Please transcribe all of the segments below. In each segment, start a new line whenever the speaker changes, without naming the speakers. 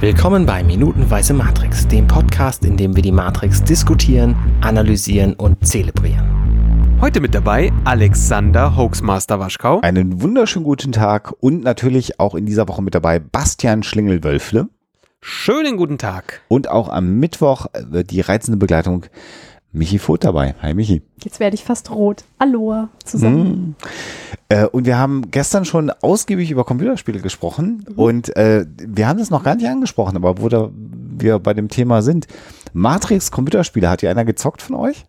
Willkommen bei Minutenweise Matrix, dem Podcast, in dem wir die Matrix diskutieren, analysieren und zelebrieren.
Heute mit dabei Alexander Hoaxmaster Waschkau.
Einen wunderschönen guten Tag und natürlich auch in dieser Woche mit dabei Bastian Schlingelwölfle.
Schönen guten Tag.
Und auch am Mittwoch wird die reizende Begleitung Michi Voth dabei. Hi Michi.
Jetzt werde ich fast rot. Aloha zusammen.
Mm. Äh, und wir haben gestern schon ausgiebig über Computerspiele gesprochen mhm. und äh, wir haben das noch gar nicht angesprochen, aber wo da wir bei dem Thema sind. Matrix Computerspiele, hat ja einer gezockt von euch?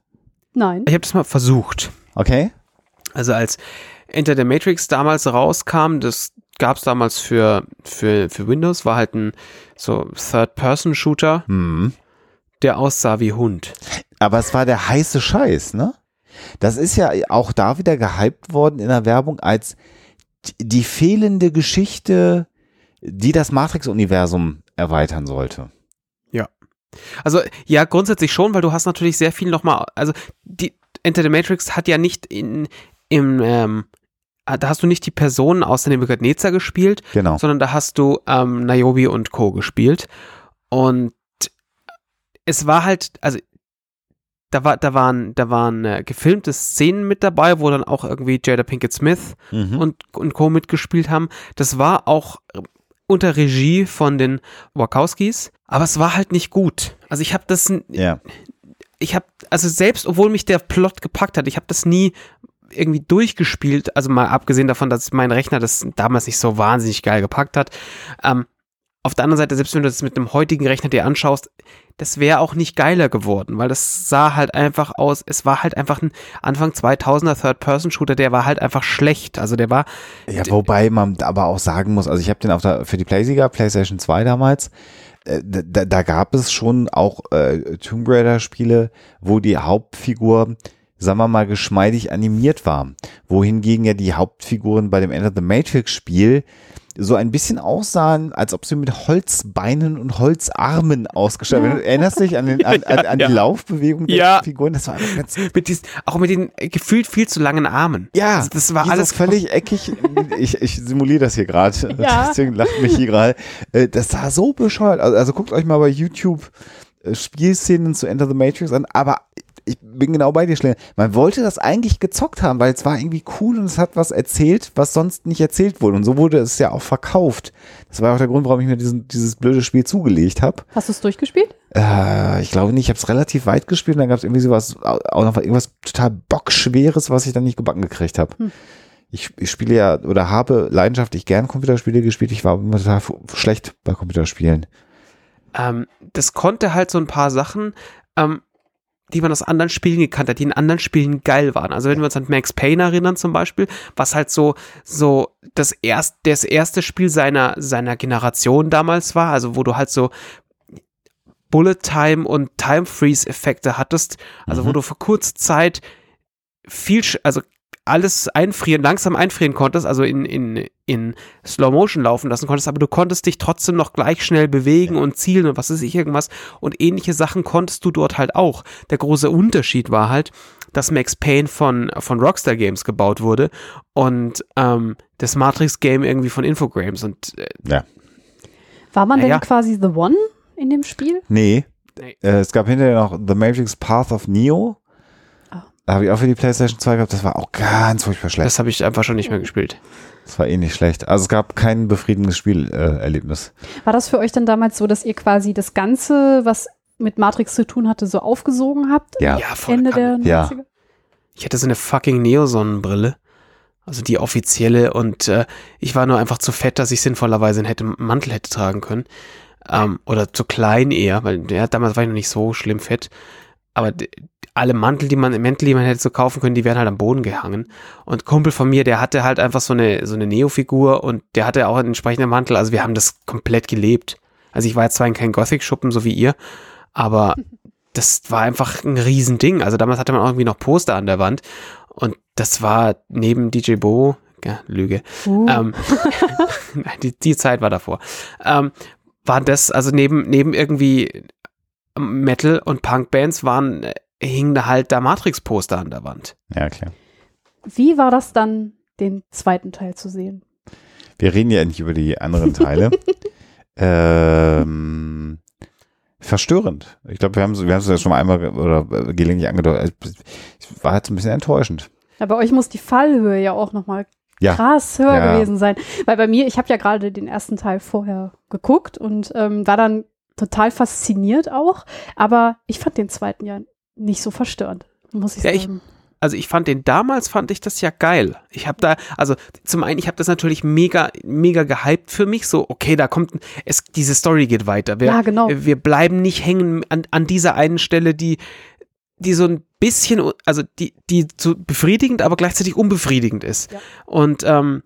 Nein.
Ich habe das mal versucht.
Okay.
Also als Enter the Matrix damals rauskam, das gab es damals für, für, für Windows, war halt ein so Third-Person-Shooter,
mhm.
der aussah wie Hund.
Aber es war der heiße Scheiß, ne? Das ist ja auch da wieder gehypt worden in der Werbung als die fehlende Geschichte, die das Matrix-Universum erweitern sollte.
Ja. Also, ja, grundsätzlich schon, weil du hast natürlich sehr viel nochmal, also die Enter the Matrix hat ja nicht in, im, ähm, da hast du nicht die Personen aus der Nebuchadnezzar gespielt,
genau.
sondern da hast du ähm, Niobe und Co. gespielt. Und es war halt, also da war, da waren, da waren äh, gefilmte Szenen mit dabei, wo dann auch irgendwie Jada Pinkett Smith
Mhm.
und, und Co. mitgespielt haben. Das war auch äh, unter Regie von den Wachowskis, aber es war halt nicht gut. Also ich habe das,
Ja.
ich habe, also selbst obwohl mich der Plot gepackt hat, ich habe das nie irgendwie durchgespielt, also mal abgesehen davon, dass mein Rechner das damals nicht so wahnsinnig geil gepackt hat. Ähm, auf der anderen Seite, selbst wenn du das mit einem heutigen Rechner dir anschaust, das wäre auch nicht geiler geworden, weil das sah halt einfach aus, es war halt einfach ein Anfang 2000er Third-Person-Shooter, der war halt einfach schlecht. Also der war,
Ja, wobei man aber auch sagen muss, also ich habe den auf der, für die PlaySieger, PlayStation 2 damals, äh, da, da gab es schon auch äh, Tomb Raider Spiele, wo die Hauptfigur, sagen wir mal, geschmeidig animiert war. Wohingegen ja die Hauptfiguren bei dem Enter the Matrix Spiel so ein bisschen aussahen, als ob sie mit Holzbeinen und Holzarmen ausgestattet waren. Erinnerst du dich an, den, an, an, an
Ja.
die Laufbewegung der
Ja.
Figuren? Das war einfach ganz
mit diesen, auch mit den äh, gefühlt viel zu langen Armen.
ja,
Also das war alles
völlig eckig. Ich, ich simuliere das hier gerade,
Ja.
deswegen lacht mich hier gerade. Äh, Das sah so bescheuert. Also, also guckt euch mal bei YouTube äh, Spielszenen zu Enter the Matrix an, aber ich bin genau bei dir, Schlinger. Man wollte das eigentlich gezockt haben, weil es war irgendwie cool und es hat was erzählt, was sonst nicht erzählt wurde. Und so wurde es ja auch verkauft. Das war auch der Grund, warum ich mir diesen, dieses blöde Spiel zugelegt habe.
Hast du es durchgespielt?
Äh, ich glaube nicht, ich habe es relativ weit gespielt und dann gab es irgendwie sowas, auch noch irgendwas total bockschweres, was ich dann nicht gebacken gekriegt habe.
Hm.
Ich, ich spiele ja oder habe leidenschaftlich gern Computerspiele gespielt. Ich war immer total schlecht bei Computerspielen.
Ähm, das konnte halt so ein paar Sachen, ähm, die man aus anderen Spielen gekannt hat, die in anderen Spielen geil waren. Also wenn wir uns an Max Payne erinnern zum Beispiel, was halt so, so das, erst, das erste Spiel seiner, seiner Generation damals war, also wo du halt so Bullet Time und Time Freeze Effekte hattest, also wo
Mhm.
du für kurze Zeit viel, also alles einfrieren, langsam einfrieren konntest, also in, in, in Slow Motion laufen lassen konntest, aber du konntest dich trotzdem noch gleich schnell bewegen und zielen und was weiß ich irgendwas und ähnliche Sachen konntest du dort halt auch. Der große Unterschied war halt, dass Max Payne von, von Rockstar Games gebaut wurde und ähm, das Matrix Game irgendwie von Infogrames und äh,
War man
Ja,
denn
ja.
quasi The One in dem Spiel?
Nee,
Nee.
Äh, es gab hinterher noch The Matrix Path of Neo. Da habe ich auch für die PlayStation 2 gehabt. Das war auch ganz furchtbar schlecht.
das habe ich einfach schon nicht mehr gespielt.
Das war eh nicht schlecht. Also es gab kein befriedigendes Spielerlebnis. Äh, Erlebnis.
War das für euch dann damals so, dass ihr quasi das Ganze, was mit Matrix zu tun hatte, so aufgesogen habt?
Ja.
Ja, voll
Ende der
Kanne.
Ja.
90er?
Ich hatte so eine fucking Neo-Sonnenbrille. Also die offizielle und äh, ich war nur einfach zu fett, dass ich sinnvollerweise einen hätte, Mantel hätte tragen können. Ähm, oder zu klein eher, weil ja, damals war ich noch nicht so schlimm fett. Aber alle Mantel, die man, Mäntel, die man hätte so kaufen können, die wären halt am Boden gehangen. Und Kumpel von mir, der hatte halt einfach so eine, so eine Neo-Figur und der hatte auch einen entsprechenden Mantel. Also wir haben das komplett gelebt. Also ich war jetzt zwar in kein Gothic-Schuppen, so wie ihr, aber das war einfach ein Riesending. Also damals hatte man auch irgendwie noch Poster an der Wand. Und das war neben DJ Bo, ja, Lüge.
Uh,
Ähm, die, die Zeit war davor. Ähm, war das, also neben, neben irgendwie Metal- und Punk-Bands waren, hingen da halt da Matrix-Poster an der Wand.
Ja, klar.
Wie war das dann, den zweiten Teil zu sehen?
Wir reden ja nicht über die anderen Teile. ähm, verstörend. Ich glaube, wir haben wir haben es ja schon mal einmal oder äh, gelegentlich angedeutet. Es war halt so ein bisschen enttäuschend.
Ja, bei euch muss die Fallhöhe ja auch nochmal
Ja.
krass höher
Ja.
gewesen sein. Weil bei mir, ich habe ja gerade den ersten Teil vorher geguckt und ähm, war dann total fasziniert auch. Aber ich fand den zweiten ja nicht so verstörend, muss ich
Ja, ich-
sagen.
Also ich fand den damals fand ich das ja geil. Ich habe da also zum einen ich habe das natürlich mega mega gehypt für mich so okay da kommt es diese Story geht weiter. Wir,
Ja, genau.
Wir bleiben nicht hängen an, an dieser einen Stelle die die so ein bisschen also die die so befriedigend aber gleichzeitig unbefriedigend ist.
Ja.
Und ähm,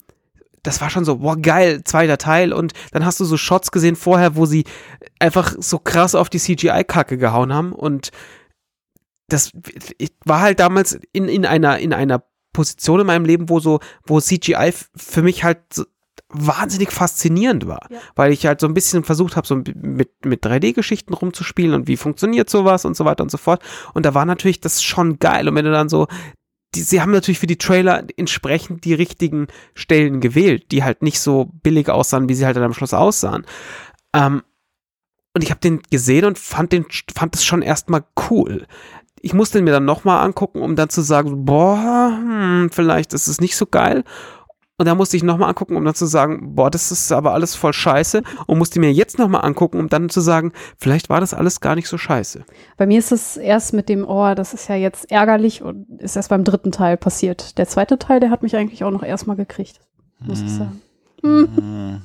das war schon so, boah, geil, zweiter Teil. Und dann hast du so Shots gesehen vorher, wo sie einfach so krass auf die CGI-Kacke gehauen haben. Und das ich war halt damals in, in einer, in einer Position in meinem Leben, wo so, wo CGI für mich halt so wahnsinnig faszinierend war,
Ja.
weil ich halt so ein bisschen versucht habe, so mit, mit 3D-Geschichten rumzuspielen und wie funktioniert sowas und so weiter und so fort. Und da war natürlich das schon geil. Und wenn du dann so, die, sie haben natürlich für die Trailer entsprechend die richtigen Stellen gewählt, die halt nicht so billig aussahen, wie sie halt dann am Schluss aussahen. Ähm, und ich habe den gesehen und fand den fand es schon erstmal cool. Ich musste ihn mir dann nochmal angucken, um dann zu sagen, boah, hm, vielleicht ist es nicht so geil. Und dann musste ich nochmal angucken, um dann zu sagen, boah, das ist aber alles voll scheiße. Und musste mir jetzt nochmal angucken, um dann zu sagen, vielleicht war das alles gar nicht so scheiße.
Bei mir ist es erst mit dem, oh, das ist ja jetzt ärgerlich und ist erst beim dritten Teil passiert. Der zweite Teil, der hat mich eigentlich auch noch erstmal gekriegt, muss ich sagen.
Mhm.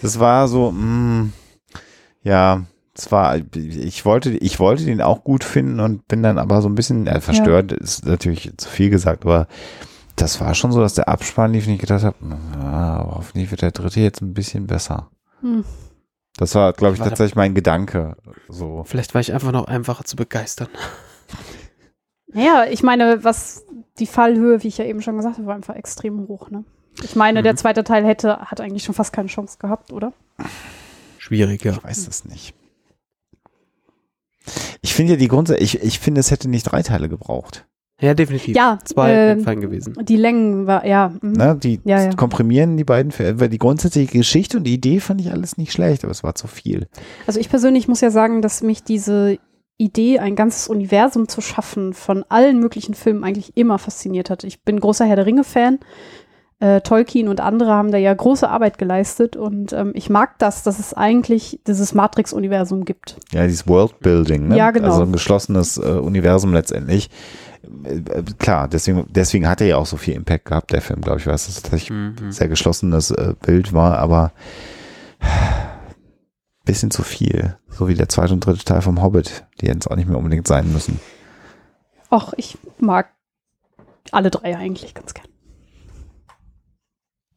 Das war so, mh, ja, es war, ich wollte, ich wollte den auch gut finden und bin dann aber so ein bisschen äh, verstört, ist natürlich zu viel gesagt, aber das war schon so, dass der Abspann lief und ich gedacht habe, ja, hoffentlich wird der dritte jetzt ein bisschen besser.
Hm.
Das war, glaube ich,
War
tatsächlich mein Gedanke. So.
Vielleicht war ich einfach noch einfacher zu begeistern.
Naja, ich meine, was die Fallhöhe, wie ich ja eben schon gesagt habe, war einfach extrem hoch. Ne? Ich meine,
Mhm.
der zweite Teil hätte, hat eigentlich schon fast keine Chance gehabt, oder?
Schwierig, ja.
Ich weiß das nicht. Ich finde ja die Grundsätze, ich, ich finde, es hätte nicht drei Teile gebraucht.
Ja, definitiv.
Ja,
Zwei wären fein gewesen.
Die Längen war, ja. mhm.
Ne? Die
Ja, ja.
komprimieren die beiden, Filme, weil die grundsätzliche Geschichte und die Idee fand ich alles nicht schlecht, aber es war zu viel.
Also ich persönlich muss ja sagen, dass mich diese Idee, ein ganzes Universum zu schaffen von allen möglichen Filmen eigentlich immer fasziniert hat. Ich bin großer Herr der Ringe-Fan. Äh, Tolkien und andere haben da ja große Arbeit geleistet und ähm, ich mag das, dass es eigentlich dieses Matrix-Universum gibt.
Ja, dieses Worldbuilding, ne?
Ja, genau.
Also ein geschlossenes äh, Universum letztendlich. Äh, äh, klar, deswegen, deswegen hat er ja auch so viel Impact gehabt, der Film, glaube ich, weil es tatsächlich
Mhm.
ein sehr geschlossenes äh, Bild war, aber bisschen zu viel. So wie der zweite und dritte Teil vom Hobbit, die jetzt auch nicht mehr unbedingt sein müssen.
Och, ich mag alle drei eigentlich ganz gern.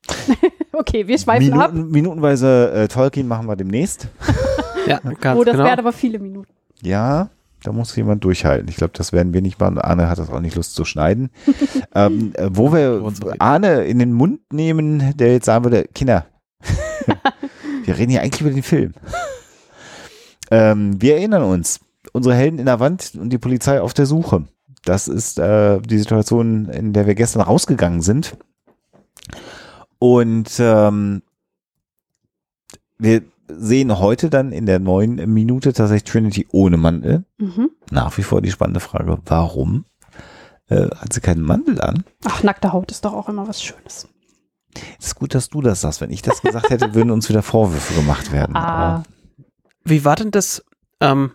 okay, wir schweifen ab.
Minuten, minutenweise äh, Tolkien machen wir demnächst.
Ja, ganz
Oh, das
genau.
wären aber viele Minuten.
Ja, da muss jemand durchhalten. Ich glaube, das werden wir nicht machen. Arne hat das auch nicht Lust zu schneiden. ähm, äh, wo wir Arne in den Mund nehmen, der jetzt sagen würde, Kinder, wir reden hier eigentlich über den Film. ähm, wir erinnern uns, unsere Helden in der Wand und die Polizei auf der Suche. Das ist äh, die Situation, in der wir gestern rausgegangen sind. Und ähm, wir sehen heute dann in der neuen Minute tatsächlich Trinity ohne Mantel.
Mhm.
Nach wie vor die spannende Frage, warum äh, hat sie keinen Mantel an?
Ach, nackte Haut ist doch auch immer was Schönes.
Es ist gut, dass du das sagst. Wenn ich das gesagt hätte, würden uns wieder Vorwürfe gemacht werden.
Ah,
Aber
Wie war denn das? Ähm,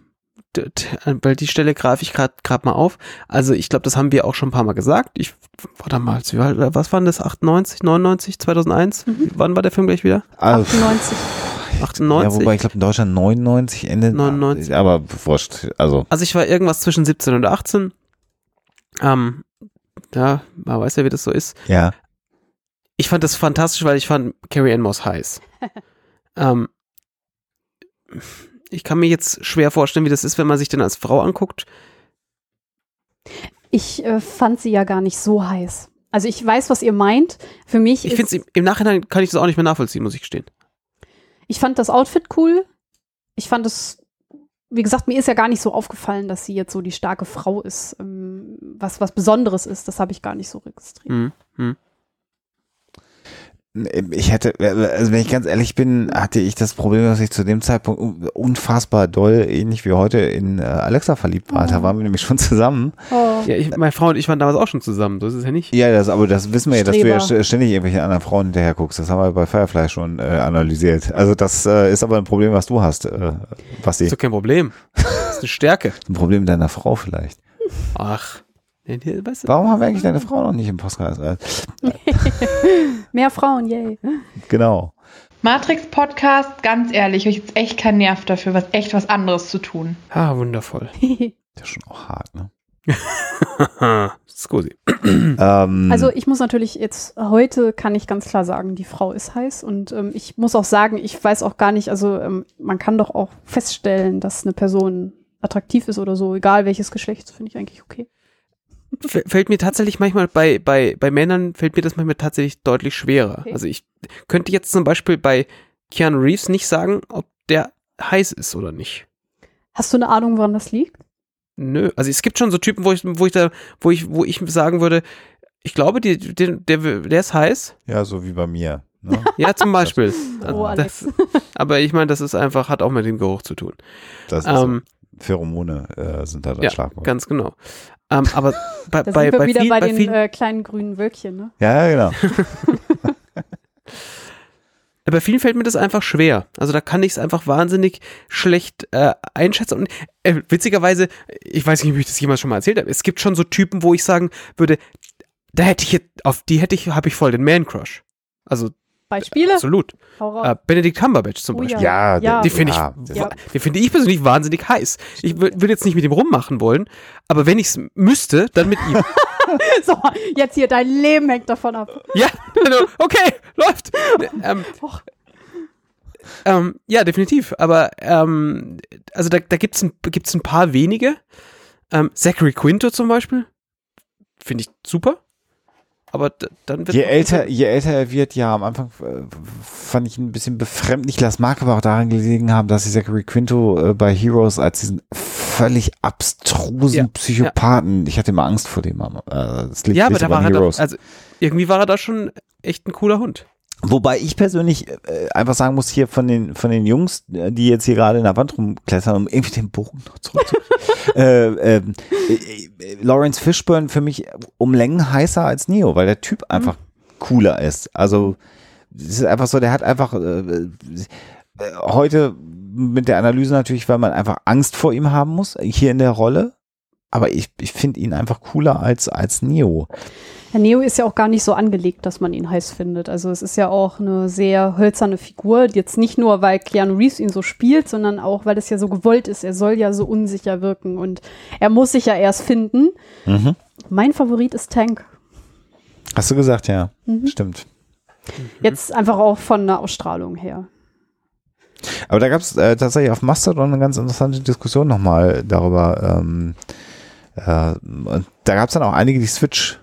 weil die Stelle greife ich gerade gerade mal auf. Also ich glaube, das haben wir auch schon ein paar Mal gesagt. Ich war damals, was waren das? 98, 99, 2001?
Mhm.
Wann war der Film gleich wieder?
also,
98.
98?
ja, wobei ich glaube in Deutschland 99 Ende.
99.
Aber wurscht. Also
Also ich war irgendwas zwischen 17 und 18. Ähm, ja, man weiß ja, wie das so ist.
ja,
Ich fand das fantastisch, weil ich fand Carrie Ann Moss heiß. ähm, ich kann mir jetzt schwer vorstellen, wie das ist, wenn man sich den als Frau anguckt.
Ich äh, fand sie ja gar nicht so heiß. Also ich weiß, was ihr meint. Für mich
Ich finde im Nachhinein kann ich das auch nicht mehr nachvollziehen, muss ich gestehen.
ich fand das Outfit cool. Ich fand es, wie gesagt, mir ist ja gar nicht so aufgefallen, dass sie jetzt so die starke Frau ist. Ähm, was was Besonderes ist, das habe ich gar nicht so registriert.
Hm, hm.
Ich hätte, also wenn ich ganz ehrlich bin, hatte ich das Problem, dass ich zu dem Zeitpunkt unfassbar doll, ähnlich wie heute, in äh, Alexa verliebt war. Da
Oh.
waren wir nämlich schon zusammen.
Oh.
Ja, ich, meine Frau und ich waren damals auch schon zusammen, so ist es ja nicht.
Ja, das, aber das wissen wir ja, dass du ja ständig irgendwelche anderen Frauen hinterher guckst. Das haben wir bei Firefly schon äh, analysiert. Also das äh, ist aber ein Problem, was du hast, äh, Basti.
Ist doch kein Problem. Das ist eine Stärke.
Ein Problem deiner Frau vielleicht.
Ach. Weißt du,
Warum haben wir eigentlich deine Frau noch nicht im Podcast?
Mehr Frauen, yay.
Genau.
Matrix Podcast, ganz ehrlich, ich habe jetzt echt keinen Nerv dafür, was echt was anderes zu tun.
ah, wundervoll.
Das ist schon auch hart, ne?
Scusi.
Ähm,
Also ich muss natürlich jetzt, heute kann ich ganz klar sagen, die Frau ist heiß und ähm, ich muss auch sagen, ich weiß auch gar nicht, also ähm, man kann doch auch feststellen, dass eine Person attraktiv ist oder so, egal welches Geschlecht, das finde ich eigentlich okay.
Fällt mir tatsächlich manchmal bei, bei, bei Männern fällt mir das manchmal tatsächlich deutlich schwerer.
Okay.
Also ich könnte jetzt zum Beispiel bei Keanu Reeves nicht sagen, ob der heiß ist oder nicht.
Hast du eine Ahnung, woran das liegt?
Nö, also es gibt schon so Typen, wo ich, wo ich da, wo ich, wo ich sagen würde, ich glaube, die, der, der, der ist heiß.
ja, so wie bei mir. Ne?
Ja, zum Beispiel.
Oh, Alex.
das, aber ich meine, das ist einfach, hat auch mit dem Geruch zu tun.
Das ist
Ähm,
so. Pheromone äh, sind da das
ja,
Schlagwort.
ganz genau. Ähm, aber bei,
Da
bei,
sind wir
bei,
wieder
viel,
bei,
bei
den
vielen,
äh, kleinen grünen Wölkchen, ne?
Ja, ja, genau.
bei vielen fällt mir das einfach schwer. Also da kann ich es einfach wahnsinnig schlecht äh, einschätzen. Und äh, witzigerweise, ich weiß nicht, ob ich das jemals schon mal erzählt habe, es gibt schon so Typen, wo ich sagen würde, da hätte ich jetzt, auf die hätte ich, habe ich voll den Man-Crush. Also
Beispiele?
absolut. Äh, Benedict Cumberbatch zum
Oh
Beispiel.
Ja,
Ja.
Die finde ich,
ja, das-
Ja.
den finde ich persönlich wahnsinnig heiß. Ich würde jetzt nicht mit ihm rummachen wollen, aber wenn ich es müsste, dann mit ihm.
So, jetzt hier, dein Leben hängt davon ab.
ja, also, okay, läuft. Ähm, ähm, ja, definitiv. Aber ähm, also da, da gibt es ein, gibt's ein paar wenige. Ähm, Zachary Quinto zum Beispiel. Finde ich super. Aber dann wird
Je älter, je älter er wird, ja, am Anfang äh, fand ich ihn ein bisschen befremdlich. Das mag aber auch daran gelegen haben, dass ich Zachary Quinto äh, bei Heroes als diesen völlig abstrusen
Ja,
Psychopathen, ich hatte immer Angst vor dem. Äh, das liegt
Ja, aber da war
an
er doch,
Heroes.
also irgendwie war er da schon echt ein cooler Hund.
Wobei ich persönlich äh, einfach sagen muss, hier von den, von den Jungs, äh, die jetzt hier gerade in der Wand rumklettern, um irgendwie den Bogen noch zurückzukriegen. äh, ähm, äh, äh, Lawrence Fishburne für mich um Längen heißer als Neo, weil der Typ einfach cooler ist. Also, es ist einfach so, der hat einfach äh, heute mit der Analyse natürlich, weil man einfach Angst vor ihm haben muss, hier in der Rolle. Aber ich, ich finde ihn einfach cooler als, als Neo.
Herr Neo ist ja auch gar nicht so angelegt, dass man ihn heiß findet. Also es ist ja auch eine sehr hölzerne Figur. Jetzt nicht nur, weil Keanu Reeves ihn so spielt, sondern auch, weil es ja so gewollt ist. Er soll ja so unsicher wirken und er muss sich ja erst finden.
Mhm.
Mein Favorit ist Tank.
Hast du gesagt, ja.
Mhm.
Stimmt.
Jetzt einfach auch von der Ausstrahlung her.
Aber da gab es äh, tatsächlich auf Mastodon eine ganz interessante Diskussion nochmal darüber. Ähm, äh, und da gab es dann auch einige, die Switch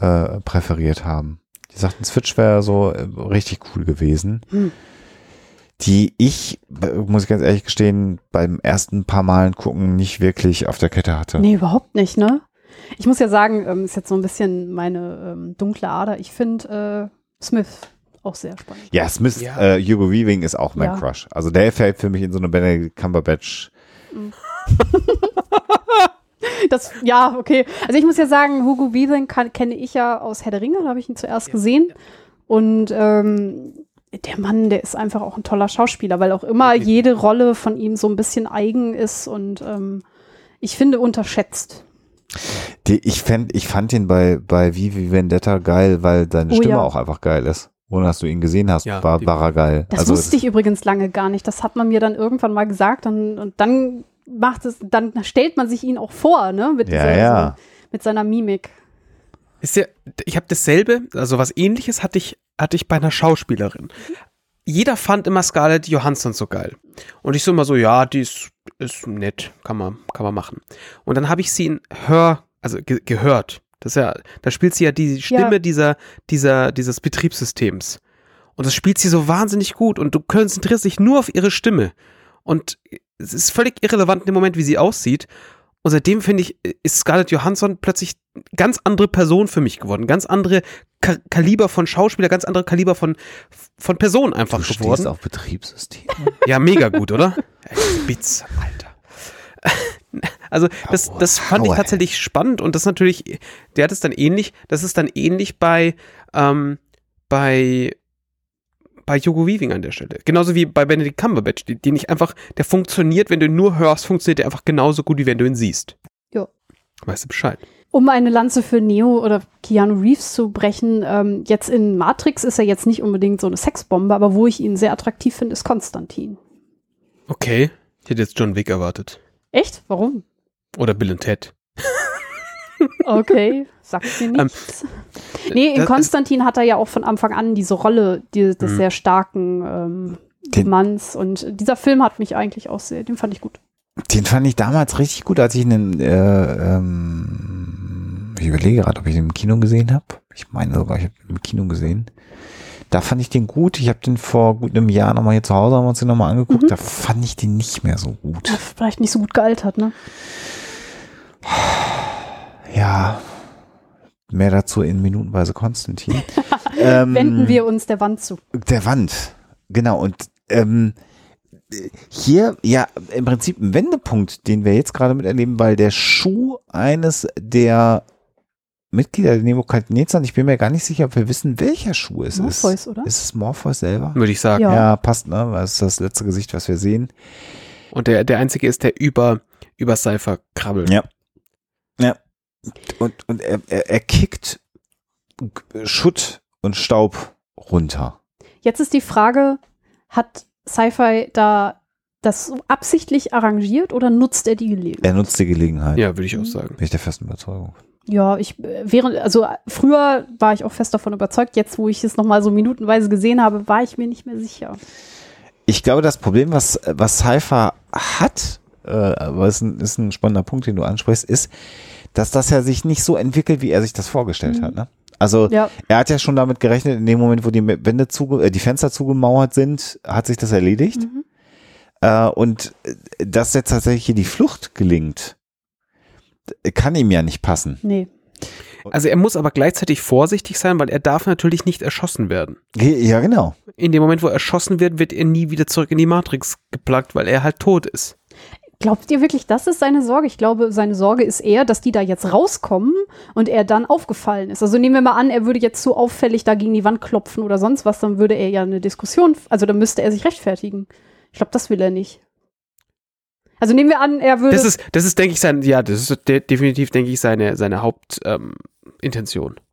äh, präferiert haben. Die sagten, Switch wäre so äh, richtig cool gewesen.
Hm.
Die ich, äh, muss ich ganz ehrlich gestehen, beim ersten paar Malen gucken nicht wirklich auf der Kette hatte.
Nee, überhaupt nicht, ne? Ich muss ja sagen, ähm, ist jetzt so ein bisschen meine ähm, dunkle Ader. Ich finde äh, Smith auch sehr spannend.
Ja, Smith,
Ja.
Äh, Hugo Weaving ist auch mein
Ja.
Crush. Also der fällt für mich in so eine Benedict Cumberbatch.
Das, ja, okay. Also ich muss ja sagen, Hugo Weaving kann, kenne ich ja aus Herr der Ringe, da habe ich ihn zuerst gesehen. Und ähm, der Mann, der ist einfach auch ein toller Schauspieler, weil auch immer
Okay.
jede Rolle von ihm so ein bisschen eigen ist und ähm, ich finde unterschätzt.
Die, ich, fänd, ich fand ihn bei, bei Vivi Vendetta geil, weil seine
Oh
Stimme
ja.
auch einfach geil ist. Ohne dass du ihn gesehen hast,
Ja,
war, war er geil.
Das
also,
wusste ich übrigens lange gar nicht. Das hat man mir dann irgendwann mal gesagt und, und dann macht es, dann stellt man sich ihn auch vor, ne? Mit,
Ja,
dieser,
ja.
mit seiner Mimik.
Ist ja, ich habe dasselbe, also was ähnliches hatte ich, hatte ich bei einer Schauspielerin. Jeder fand immer Scarlett Johansson so geil. Und ich so immer so, ja, die ist, ist nett, kann man, kann man machen. Und dann habe ich sie in Hör, also ge gehört. Das ist ja, da spielt sie ja die Stimme
Ja.
dieser, dieser, dieses Betriebssystems. Und das spielt sie so wahnsinnig gut und du konzentrierst dich nur auf ihre Stimme. Und es ist völlig irrelevant dem Moment, wie sie aussieht. Und seitdem finde ich, ist Scarlett Johansson plötzlich ganz andere Person für mich geworden. Ganz andere Ka Kaliber von Schauspieler, ganz andere Kaliber von, von Person einfach
Du
geworden.
stehst auf Betriebssystem.
Ja, mega gut, oder? Spitze, Alter. Also das, das fand ich tatsächlich spannend und das natürlich, der hat es dann ähnlich, das ist dann ähnlich bei, ähm, bei, bei Hugo Weaving an der Stelle. Genauso wie bei Benedict Cumberbatch, die- den ich einfach, der funktioniert, wenn du ihn nur hörst, funktioniert der einfach genauso gut, wie wenn du ihn siehst.
Ja.
Weißt du Bescheid?
Um eine Lanze für Neo oder Keanu Reeves zu brechen, ähm, jetzt in Matrix ist er jetzt nicht unbedingt so eine Sexbombe, aber wo ich ihn sehr attraktiv finde, ist Konstantin.
Okay. Ich hätte jetzt John Wick erwartet.
Echt? Warum?
Oder Bill und Ted.
Okay, sagt mir nichts. nee, in
Ähm, das ist-
Konstantin hat er ja auch von Anfang an diese Rolle die, des
Mhm.
sehr starken ähm,
Den-
Manns. Und dieser Film hat mich eigentlich auch sehr, den fand ich gut.
Den fand ich damals richtig gut, als ich ihn, äh, ähm, ich überlege gerade, ob ich ihn im Kino gesehen habe. Ich meine sogar, ich habe ihn im Kino gesehen. Da fand ich den gut. Ich habe den vor gut einem Jahr nochmal hier zu Hause, haben wir uns den nochmal angeguckt.
Mhm.
Da fand ich den nicht mehr so gut.
Vielleicht nicht so gut gealtert, ne?
Ja, mehr dazu in minutenweise Konstantin. ähm,
Wenden wir uns der Wand zu.
Der Wand, genau. Und ähm, hier ja im Prinzip ein Wendepunkt, den wir jetzt gerade miterleben, weil der Schuh eines der Mitglieder der Nebukadnezar, ich bin mir gar nicht sicher, ob wir wissen, welcher Schuh es
Morpheus,
ist.
oder?
Ist es Morpheus selber?
Würde ich sagen.
Ja.
Ja, passt, ne? Das ist das letzte Gesicht, was wir sehen.
Und der, der einzige ist, der über, über Cypher krabbelt.
Ja. Und, und er, er, er kickt Schutt und Staub runter.
Jetzt ist die Frage, hat Sci-Fi da das so absichtlich arrangiert oder nutzt er die Gelegenheit?
Er nutzt die Gelegenheit.
Ja, würde ich auch sagen.
Bin ich der festen Überzeugung.
Ja, ich äh, während, also äh, früher war ich auch fest davon überzeugt, jetzt wo ich es nochmal so minutenweise gesehen habe, war ich mir nicht mehr sicher.
Ich glaube, das Problem, was, was Cypher hat, äh, aber es ist ein, ist ein spannender Punkt, den du ansprichst, ist, dass das ja sich nicht so entwickelt, wie er sich das vorgestellt
Mhm.
hat. Ne? Also
Ja,
er hat ja schon damit gerechnet, in dem Moment, wo die Wände zuge äh, die Fenster zugemauert sind, hat sich das erledigt.
mhm.
Äh, und äh, dass jetzt tatsächlich hier die Flucht gelingt, kann ihm ja nicht passen.
nee.
Also er muss aber gleichzeitig vorsichtig sein, weil er darf natürlich nicht erschossen werden.
Ja, genau.
In dem Moment, wo er erschossen wird, wird er nie wieder zurück in die Matrix geplagt, weil er halt tot ist.
Glaubt ihr wirklich, das ist seine Sorge? Ich glaube, seine Sorge ist eher, dass die da jetzt rauskommen und er dann aufgefallen ist. Also nehmen wir mal an, er würde jetzt so auffällig da gegen die Wand klopfen oder sonst was, dann würde er ja eine Diskussion, also dann müsste er sich rechtfertigen. Ich glaube, das will er nicht. Also nehmen wir an, er würde.
Das ist, das ist, denke ich, sein, ja, das ist de definitiv, denke ich, seine, seine Hauptintention. Ähm.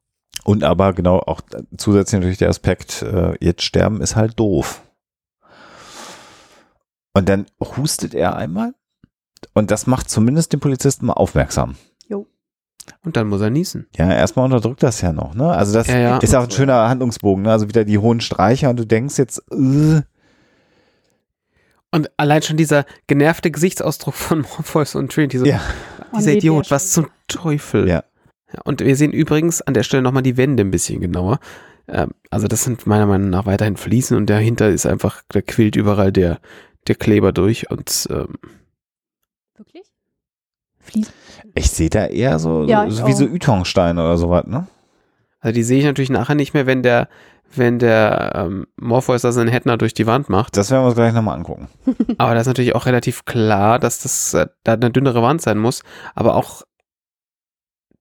Und aber genau auch zusätzlich natürlich der Aspekt, äh, jetzt sterben ist halt doof. Und dann hustet er einmal und das macht zumindest den Polizisten mal aufmerksam.
Und dann muss er niesen.
Ja, erstmal unterdrückt das ja noch, ne? Also das
Ja, ja.
ist auch ein schöner Handlungsbogen, ne? Also wieder die hohen Streicher und du denkst jetzt, äh,
Und allein schon dieser genervte Gesichtsausdruck von Morpheus und Trinity, so,
Ja.
Oh
dieser
nee,
Idiot, was zum Teufel.
Ja.
Und wir sehen übrigens an der Stelle nochmal die Wände ein bisschen genauer. Ähm, also das sind meiner Meinung nach weiterhin Fliesen und dahinter ist einfach, da quillt überall der, der Kleber durch und ähm?
Fließ.
ich sehe da eher so,
Ja,
so, so wie so
auch.
Ytongsteine oder sowas, ne?
also die sehe ich natürlich nachher nicht mehr, wenn der, wenn der ähm, Morpheus da seinen Headner durch die Wand macht.
Das werden wir uns gleich nochmal angucken.
Aber da ist natürlich auch relativ klar, dass das äh, da eine dünnere Wand sein muss. Aber auch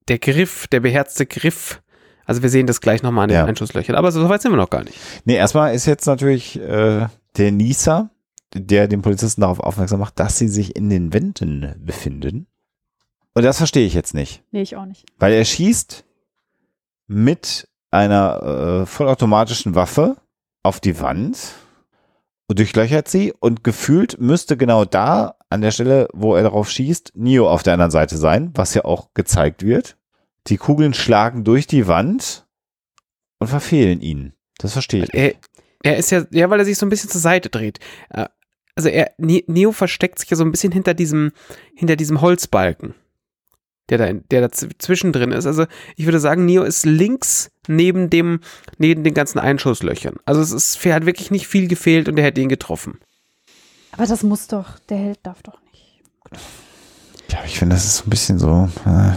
der Griff, der beherzte Griff. Also wir sehen das gleich nochmal an den
Ja.
Einschusslöchern. Aber so weit sind wir noch gar nicht.
Nee, erstmal ist jetzt natürlich äh, der Nisa, der den Polizisten darauf aufmerksam macht, dass sie sich in den Wänden befinden. Und das verstehe ich jetzt nicht.
Nee, ich auch nicht.
Weil er schießt mit einer äh, vollautomatischen Waffe auf die Wand und durchlöchert sie und gefühlt müsste genau da an der Stelle, wo er darauf schießt, Neo auf der anderen Seite sein, was ja auch gezeigt wird. Die Kugeln schlagen durch die Wand und verfehlen ihn. Das verstehe ich.
Er, er ist ja, ja, weil er sich so ein bisschen zur Seite dreht. Äh, Also er, Ne- Neo versteckt sich ja so ein bisschen hinter diesem, hinter diesem Holzbalken, der da, der da zwischendrin ist. Also ich würde sagen, Neo ist links neben dem, neben den ganzen Einschusslöchern. Also es ist, er hat wirklich nicht viel gefehlt und er hätte ihn getroffen.
Aber das muss doch, der Held darf doch nicht.
Ja, ich finde, das ist so ein bisschen so. Äh.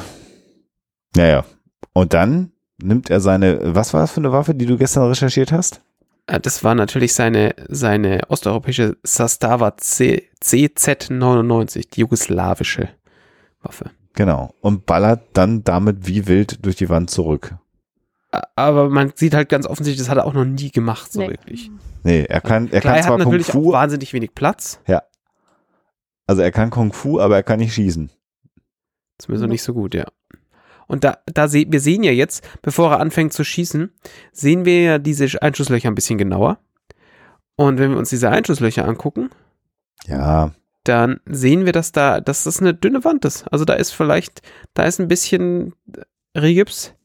Naja. Und dann nimmt er seine, was war das für eine Waffe, die du gestern recherchiert hast?
Äh, Das war natürlich seine, seine osteuropäische Sastava C, CZ99, die jugoslawische Waffe.
Genau. Und ballert dann damit wie wild durch die Wand zurück.
Aber man sieht halt ganz offensichtlich, das hat er auch noch nie gemacht, so
Nee.
wirklich.
Nee, er kann, er
Klar,
kann
er
zwar
hat
Kung
natürlich
Fu,
auch wahnsinnig wenig Platz,
also er kann Kung Fu, aber er kann nicht schießen.
zumindest
Ja.
nicht so gut, ja. Und da, da se wir sehen ja jetzt, bevor er anfängt zu schießen, sehen wir ja diese Einschusslöcher ein bisschen genauer. Und wenn wir uns diese Einschusslöcher angucken,
Ja,
dann sehen wir, dass da, dass das eine dünne Wand ist. Also da ist vielleicht, da ist ein bisschen Rigips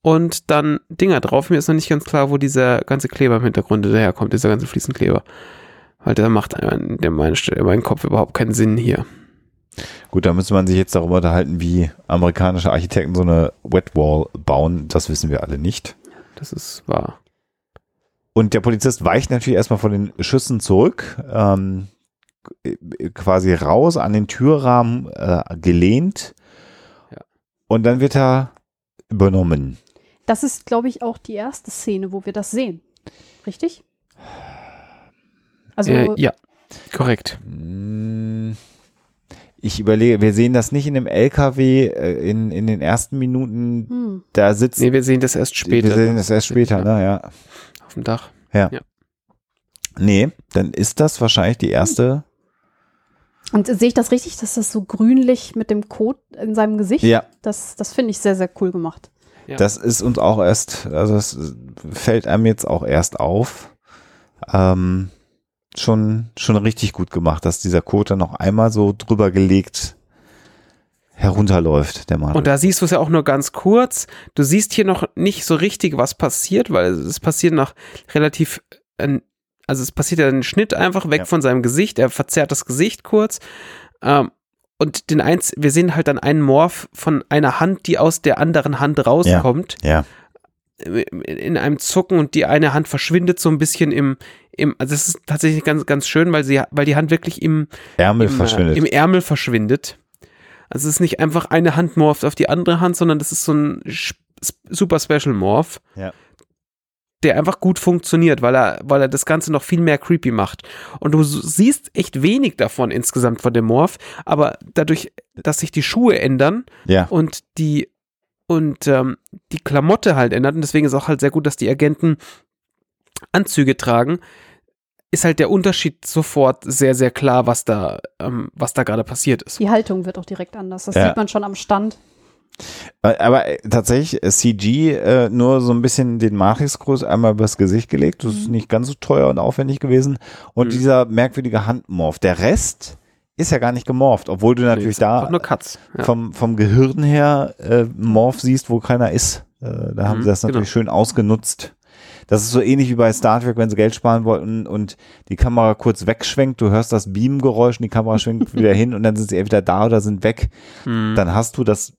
und dann Dinger drauf. Mir ist noch nicht ganz klar, wo dieser ganze Kleber im Hintergrund daherkommt, dieser ganze Fliesenkleber. Weil der macht in der meinen, Kopf überhaupt keinen Sinn hier.
gut, da müsste man sich jetzt darüber unterhalten, wie amerikanische Architekten so eine Wetwall bauen. Das wissen wir alle nicht.
Das ist wahr.
Und der Polizist weicht natürlich erstmal von den Schüssen zurück, ähm, quasi raus an den Türrahmen äh, gelehnt.
Ja.
Und dann wird er übernommen.
Das ist, glaube ich, auch die erste Szene, wo wir das sehen. Richtig? Also,
äh, ja, korrekt.
Mm, Ich überlege, wir sehen das nicht in dem LKW äh, in, in den ersten Minuten.
hm,
Da sitzt.
Nee, wir sehen das erst später.
Wir sehen das erst später,
Ja,
ne? Ja.
Auf dem Dach.
Nee, dann ist das wahrscheinlich die erste.
Und sehe ich das richtig, dass das so grünlich mit dem Kot in seinem Gesicht?
Ja,
Das, das finde ich sehr, sehr cool gemacht.
Ja.
das ist uns auch erst, also es fällt einem jetzt auch erst auf. Ähm, schon, schon richtig gut gemacht, dass dieser Code dann noch einmal so drüber gelegt herunterläuft, der Mann.
Und da siehst du es ja auch nur ganz kurz. Du siehst hier noch nicht so richtig, was passiert, weil es passiert nach relativ, äh, also es passiert ja ein Schnitt einfach weg
Ja.
von seinem Gesicht. Er verzerrt das Gesicht kurz. Ähm, und den eins, wir sehen halt dann einen Morph von einer Hand, die aus der anderen Hand rauskommt,
ja,
in einem Zucken und die eine Hand verschwindet so ein bisschen im, im, also es ist tatsächlich ganz, ganz schön, weil sie, weil die Hand wirklich im,
Ärmel
im, äh,
verschwindet.
im Ärmel verschwindet. Also es ist nicht einfach eine Hand morpht auf die andere Hand, sondern das ist so ein super Special Morph,
Ja.
Der einfach gut funktioniert, weil er, weil er das Ganze noch viel mehr creepy macht. Und du siehst echt wenig davon insgesamt von dem Morph, aber dadurch, dass sich die Schuhe ändern
ja,
und die und ähm, die Klamotte halt ändert und deswegen ist auch halt sehr gut, dass die Agenten Anzüge tragen, ist halt der Unterschied sofort sehr, sehr klar, was da, ähm, was da gerade passiert ist.
Die Haltung wird auch direkt anders. Das
Ja.
sieht man schon am Stand.
Äh, Aber äh, tatsächlich äh, CG äh, nur so ein bisschen den Matrix-Gruß einmal übers Gesicht gelegt. Das ist nicht ganz so teuer und aufwendig gewesen. Und
Mhm.
dieser merkwürdige Handmorph. Der Rest ist ja gar nicht gemorpht, obwohl du natürlich
einfach
da.
Ja.
vom, vom Gehirn her äh, Morph siehst, wo keiner ist. Äh, da haben
Mhm,
sie das natürlich schön ausgenutzt. Das ist so ähnlich wie bei Star Trek, wenn sie Geld sparen wollten und die Kamera kurz wegschwenkt, du hörst das Beam-Geräusch und die Kamera schwenkt wieder hin und dann sind sie entweder da oder sind weg.
Mhm.
Dann hast du das,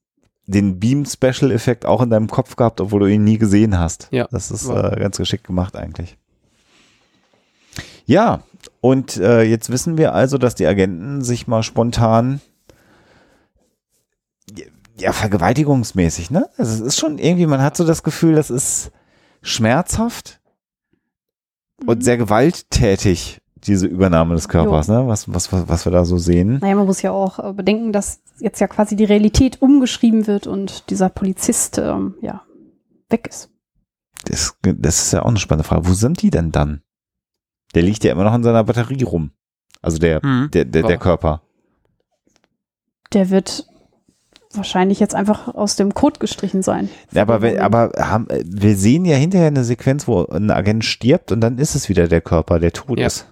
den Beam-Special-Effekt auch in deinem Kopf gehabt, obwohl du ihn nie gesehen hast.
Ja,
Das ist äh, ganz geschickt gemacht eigentlich. Ja, und äh, jetzt wissen wir also, dass die Agenten sich mal spontan ja, vergewaltigungsmäßig, ne? Also es ist schon irgendwie, man hat so das Gefühl, das ist schmerzhaft und
Mhm.
sehr gewalttätig, diese Übernahme des Körpers, ne? Was, was, was, was wir da so sehen.
Naja, man muss ja auch äh, bedenken, dass jetzt ja quasi die Realität umgeschrieben wird und dieser Polizist ähm, ja weg ist.
Das, das ist ja auch eine spannende Frage. Wo sind die denn dann? Der liegt ja immer noch in seiner Batterie rum. Also der,
Mhm.
der, der, der
Ja.
Körper.
Der wird wahrscheinlich jetzt einfach aus dem Code gestrichen sein.
Ja, aber, wenn, aber haben, wir sehen ja hinterher eine Sequenz, wo ein Agent stirbt und dann ist es wieder der Körper, der tot
Ja.
ist.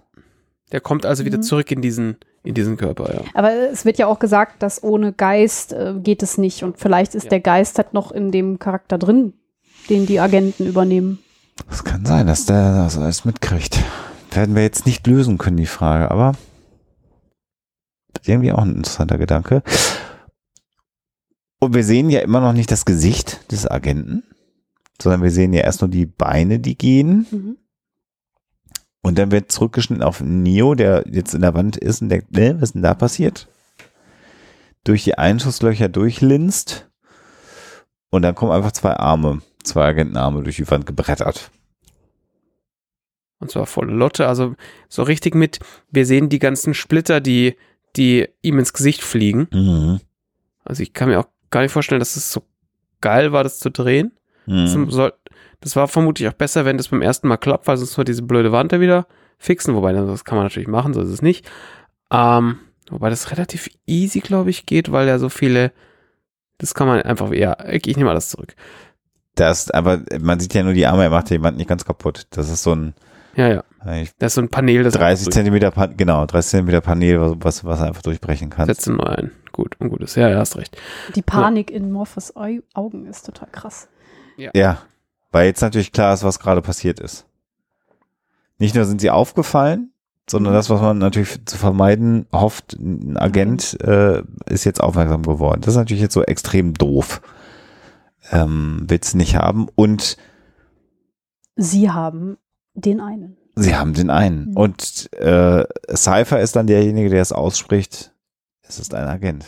Der kommt also wieder
Mhm.
zurück in diesen, in diesen Körper, ja.
Aber es wird ja auch gesagt, dass ohne Geist äh, geht es nicht. Und vielleicht ist
Ja.
der Geist halt noch in dem Charakter drin, den die Agenten übernehmen.
Es kann sein, dass der das alles mitkriegt. Werden wir jetzt nicht lösen können, die Frage, aber irgendwie auch ein interessanter Gedanke. Und wir sehen ja immer noch nicht das Gesicht des Agenten, sondern wir sehen ja erst nur die Beine, die gehen.
Mhm.
Und dann wird zurückgeschnitten auf Neo, der jetzt in der Wand ist und denkt, ne, was ist denn da passiert? durch die Einschusslöcher durchlinst und dann kommen einfach zwei Arme, zwei Agentenarme durch die Wand gebrettert.
Und zwar volle Lotte, also so richtig mit, wir sehen die ganzen Splitter, die, die ihm ins Gesicht fliegen.
Mhm.
Also ich kann mir auch gar nicht vorstellen, dass es so geil war, das zu drehen. Das,
Mhm.
soll, das war vermutlich auch besser, wenn das beim ersten Mal klappt, weil sonst wird diese blöde Wand da wieder fixen. Wobei, das kann man natürlich machen, so ist es nicht. Ähm, wobei das relativ easy, glaube ich, geht, weil ja so viele, das kann man einfach, ja, ich, ich nehme alles zurück.
Das, aber man sieht ja nur die Arme, er macht Wand nicht ganz kaputt. Das ist so ein
Ja, ja.
äh,
Da ist so ein Panel, das
30
einfach
Zentimeter, Pan genau, 30 Zentimeter Panel, was, was, er einfach durchbrechen
durch-
kann.
Setze neu ein. Gut, und gut ist. Ja, ja, hast recht.
Die Panik in Morphos Au- Augen ist total krass.
Ja, weil jetzt natürlich klar ist, was gerade passiert ist. Nicht nur sind sie aufgefallen, sondern
Mhm.
das, was man natürlich zu vermeiden hofft, ein Agent äh, ist jetzt aufmerksam geworden. Das ist natürlich jetzt so extrem doof. Ähm, will's nicht haben. Und
Sie haben den einen.
sie haben den einen.
Mhm.
Und äh, Cypher ist dann derjenige, der es ausspricht. Es ist ein Agent.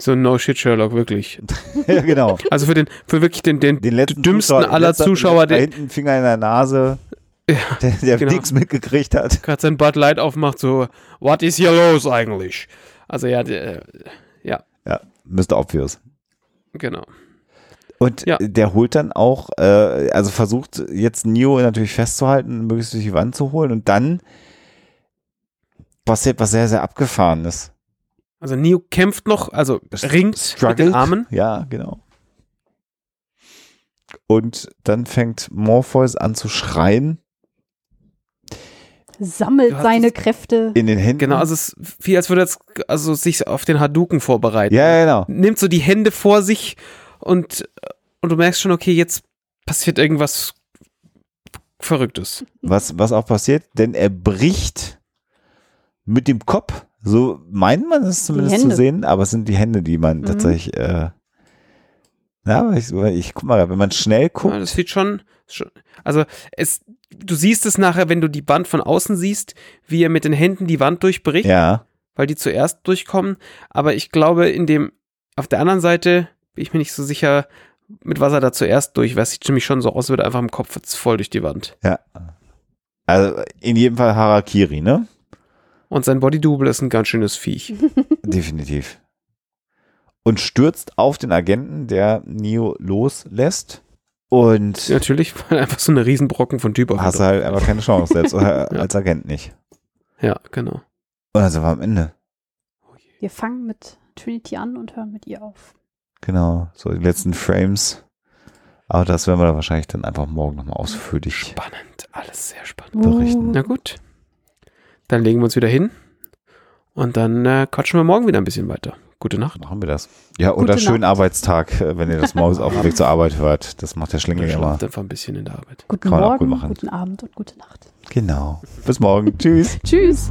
So ein No-Shit Sherlock, wirklich.
ja, genau.
Also für den, für wirklich den, den,
Den letzten
dümmsten
Zuschauer-
aller Zuschauer, der
hinten Finger in der Nase,
Ja,
der, der
genau.
nichts mitgekriegt hat.
gerade sein Bud Light aufmacht, so, what is hier los eigentlich? Also ja, der, ja,
Ja, Mr. Obvious.
genau.
Und
Ja.
der holt dann auch, äh, also versucht jetzt Neo natürlich festzuhalten, möglichst durch die Wand zu holen und dann passiert was sehr, sehr abgefahren ist.
Also Neo kämpft noch, also ringt mit
Struggled.
den Armen.
Ja, genau. Und dann fängt Morpheus an zu schreien
Sammelt seine Kräfte.
in den Händen.
Genau, also es ist wie als würde er jetzt also sich auf den Hadouken vorbereiten.
ja, ja, genau.
Nimmt so die Hände vor sich und, und du merkst schon, okay, jetzt passiert irgendwas Verrücktes.
Was, was auch passiert, denn er bricht mit dem Kopf. So meint man es zumindest zu sehen, aber es sind die Hände, die man
Mhm.
tatsächlich, äh, ja, aber ich, ich guck mal, wenn man schnell guckt,
Ja, das sieht schon, schon, also es, du siehst es nachher, wenn du die Wand von außen siehst, wie er mit den Händen die Wand durchbricht,
ja,
weil die zuerst durchkommen. Aber ich glaube, in dem, auf der anderen Seite bin ich mir nicht so sicher, mit was er da zuerst durch, weil es sieht nämlich schon so aus, als würde er einfach im Kopf voll durch die Wand.
ja. Also in jedem Fall Harakiri, ne?
Und sein Bodydouble ist ein ganz schönes Viech.
Definitiv. Und stürzt auf den Agenten, der Neo loslässt. Und
Natürlich, weil einfach so eine Riesenbrocken von Typ auf
hast du halt einfach keine Chance, selbst
Ja.
als Agent nicht.
Ja, genau.
Und dann sind wir am Ende.
Wir fangen mit Trinity an und hören mit ihr auf.
Genau, so die letzten Frames. Aber das werden wir dann wahrscheinlich dann einfach morgen nochmal ausführlich
Spannend, alles sehr spannend.
Berichten.
Na gut. Dann legen wir uns wieder hin und dann äh, quatschen wir morgen wieder ein bisschen weiter. Gute Nacht.
machen wir das. Ja,
Gute
oder schönen
Nacht.
Arbeitstag, äh, wenn ihr das Maus auf dem Weg zur Arbeit hört. Das macht der Schlingel immer.
einfach ein bisschen in der Arbeit.
Guten
Kann gut
Morgen,
machen.
guten Abend und gute Nacht.
Genau. Bis morgen. Tschüss.
Tschüss.